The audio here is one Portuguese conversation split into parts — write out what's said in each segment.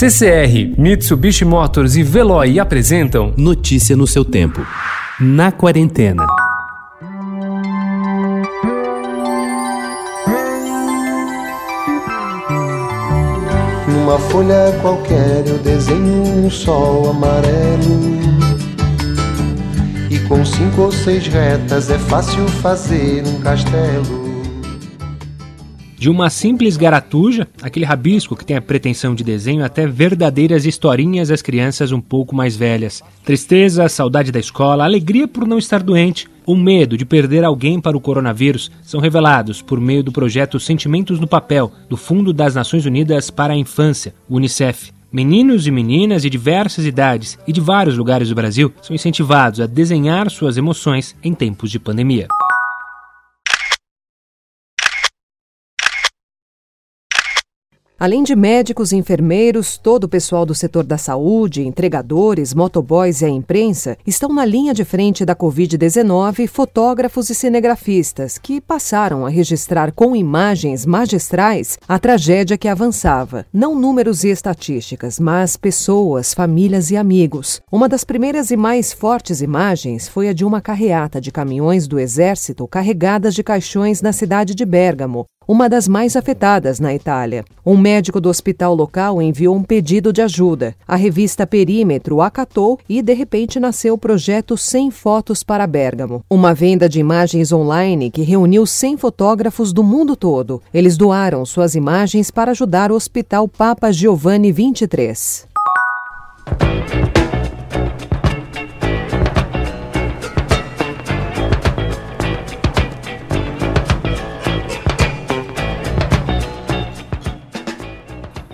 CCR, Mitsubishi Motors e Veloy apresentam Notícia no seu tempo. Na quarentena. Numa folha qualquer eu desenho um sol amarelo. E com cinco ou seis retas é fácil fazer um castelo. De uma simples garatuja, aquele rabisco que tem a pretensão de desenho, até verdadeiras historinhas às crianças um pouco mais velhas. Tristeza, saudade da escola, alegria por não estar doente, o medo de perder alguém para o coronavírus são revelados por meio do projeto Sentimentos no Papel, do Fundo das Nações Unidas para a Infância, UNICEF. Meninos e meninas de diversas idades e de vários lugares do Brasil são incentivados a desenhar suas emoções em tempos de pandemia. Além de médicos e enfermeiros, todo o pessoal do setor da saúde, entregadores, motoboys e a imprensa estão na linha de frente da Covid-19 fotógrafos e cinegrafistas que passaram a registrar com imagens magistrais a tragédia que avançava. Não números e estatísticas, mas pessoas, famílias e amigos. Uma das primeiras e mais fortes imagens foi a de uma carreata de caminhões do Exército carregadas de caixões na cidade de Bérgamo, uma das mais afetadas na Itália. Um médico do hospital local enviou um pedido de ajuda. A revista Perímetro acatou e, de repente, nasceu o projeto 100 Fotos para Bergamo, uma venda de imagens online que reuniu 100 fotógrafos do mundo todo. Eles doaram suas imagens para ajudar o Hospital Papa Giovanni 23.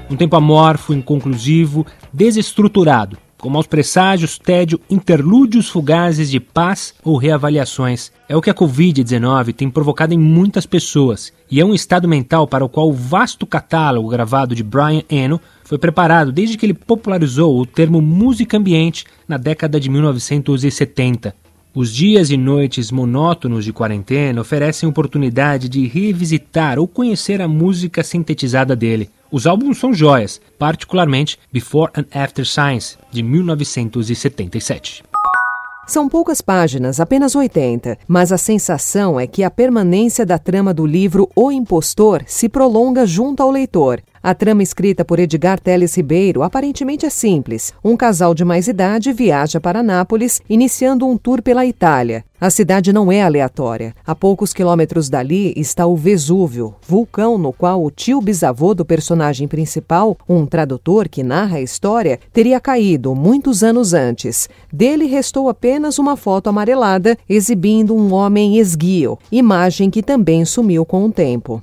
Um tempo amorfo, inconclusivo, desestruturado, com maus presságios, tédio, interlúdios fugazes de paz ou reavaliações. É o que a Covid-19 tem provocado em muitas pessoas, e é um estado mental para o qual o vasto catálogo gravado de Brian Eno foi preparado desde que ele popularizou o termo música ambiente na década de 1970. Os dias e noites monótonos de quarentena oferecem oportunidade de revisitar ou conhecer a música sintetizada dele. Os álbuns são joias, particularmente Before and After Science, de 1977. São poucas páginas, apenas 80, mas a sensação é que a permanência da trama do livro O Impostor se prolonga junto ao leitor. A trama escrita por Edgar Teles Ribeiro aparentemente é simples. Um casal de mais idade viaja para Nápoles, iniciando um tour pela Itália. A cidade não é aleatória. A poucos quilômetros dali está o Vesúvio, vulcão no qual o tio bisavô do personagem principal, um tradutor que narra a história, teria caído muitos anos antes. Dele restou apenas uma foto amarelada exibindo um homem esguio, imagem que também sumiu com o tempo.